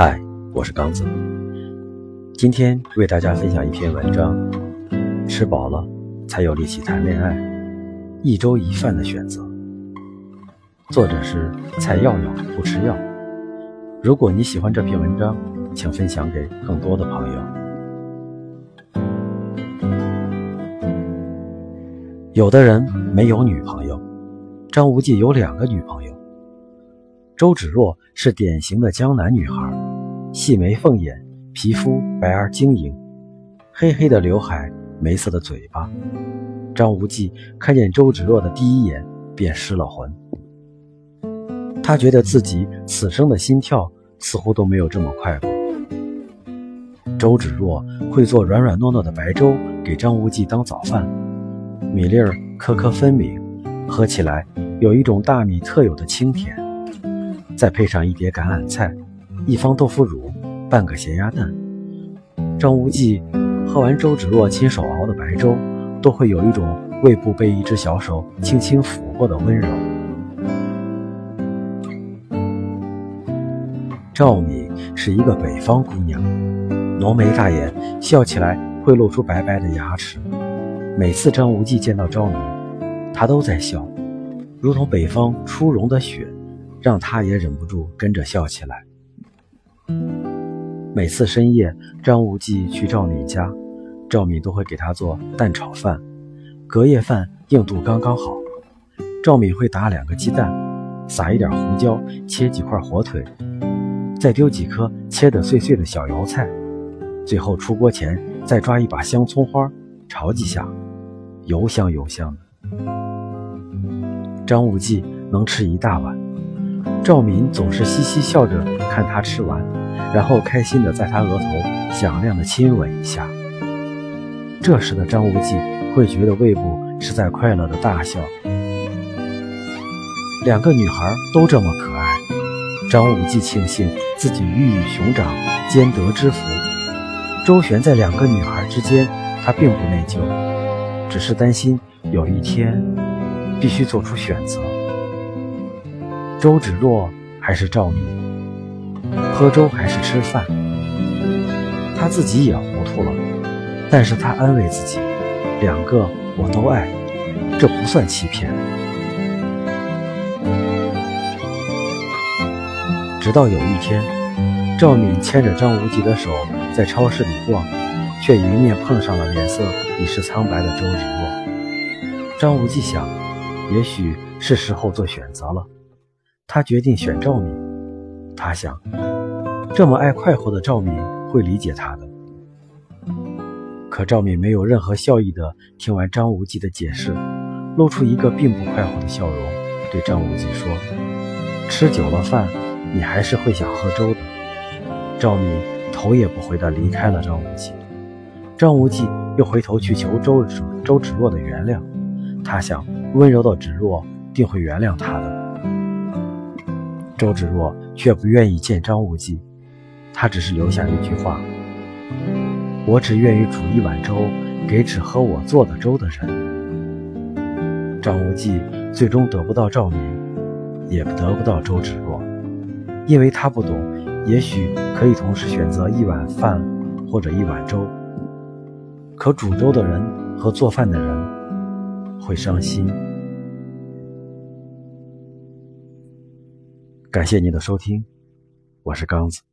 嗨，我是刚子。今天为大家分享一篇文章：吃饱了才有力气谈恋爱，一粥一饭的选择。作者是蔡耀耀，不吃药。如果你喜欢这篇文章，请分享给更多的朋友。有的人没有女朋友，张无忌有两个女朋友。周芷若是典型的江南女孩，细眉凤眼，皮肤白而晶莹，黑黑的刘海，梅色的嘴巴。张无忌看见周芷若的第一眼便失了魂，他觉得自己此生的心跳似乎都没有这么快过。周芷若会做软软糯糯的白粥给张无忌当早饭，米粒儿颗颗分明，喝起来有一种大米特有的清甜。再配上一碟橄榄菜，一方豆腐乳，半个咸鸭蛋。张无忌喝完周芷若亲手熬的白粥，都会有一种胃部被一只小手轻轻抚过的温柔。赵敏是一个北方姑娘，浓眉大眼，笑起来会露出白白的牙齿。每次张无忌见到赵敏，她都在笑，如同北方初融的雪。让他也忍不住跟着笑起来。每次深夜，张无忌去赵敏家，赵敏都会给他做蛋炒饭，隔夜饭硬度刚刚好。赵敏会打两个鸡蛋，撒一点胡椒，切几块火腿，再丢几颗切得碎碎的小油菜，最后出锅前再抓一把香葱花，炒几下，油香油香的。张无忌能吃一大碗。赵敏总是嘻嘻笑着看他吃完，然后开心地在他额头响亮地亲吻一下。这时的张无忌会觉得胃部是在快乐的大笑。两个女孩都这么可爱，张无忌庆幸自己鱼与熊掌兼得之福。周旋在两个女孩之间，他并不内疚，只是担心有一天必须做出选择。周芷若还是赵敏，喝粥还是吃饭，他自己也糊涂了，但是他安慰自己，两个我都爱，这不算欺骗。直到有一天，赵敏牵着张无忌的手在超市里逛，却迎面碰上了脸色已是苍白的周芷若。张无忌想，也许是时候做选择了。他决定选赵敏，他想，这么爱快活的赵敏会理解他的。可赵敏没有任何笑意的听完张无忌的解释，露出一个并不快活的笑容，对张无忌说：“吃久了饭，你还是会想喝粥的。”赵敏头也不回的离开了张无忌。张无忌又回头去求周芷周芷若的原谅，他想，温柔的芷若定会原谅他的。周芷若却不愿意见张无忌，他只是留下一句话：“我只愿意煮一碗粥给只喝我做的粥的人。”张无忌最终得不到赵敏，也得不到周芷若，因为他不懂，也许可以同时选择一碗饭或者一碗粥，可煮粥的人和做饭的人会伤心。感谢您的收听，我是刚子。